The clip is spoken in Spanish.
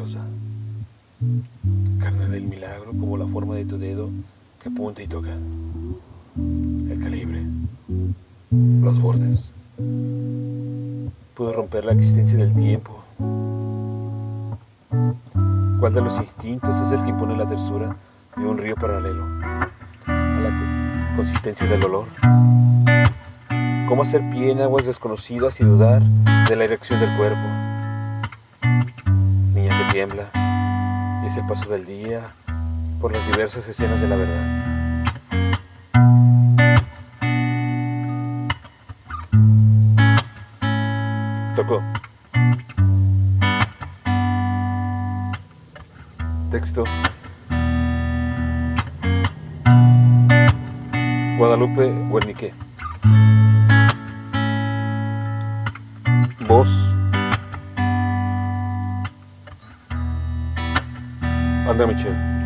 lechosa. Carne del milagro como la forma de tu dedo que apunta y toca. El calibre. Los bordes. Pudo romper la existencia del tiempo. ¿Cuál de los instintos es el que impone la tersura de un río paralelo a la consistencia del olor? ¿Cómo hacer pie en aguas desconocidas y dudar de la erección del cuerpo? Tiembla, y es el paso del día por las diversas escenas de la verdad. Tocó. Texto. Guadalupe Huernique. Voz. Madame Tia.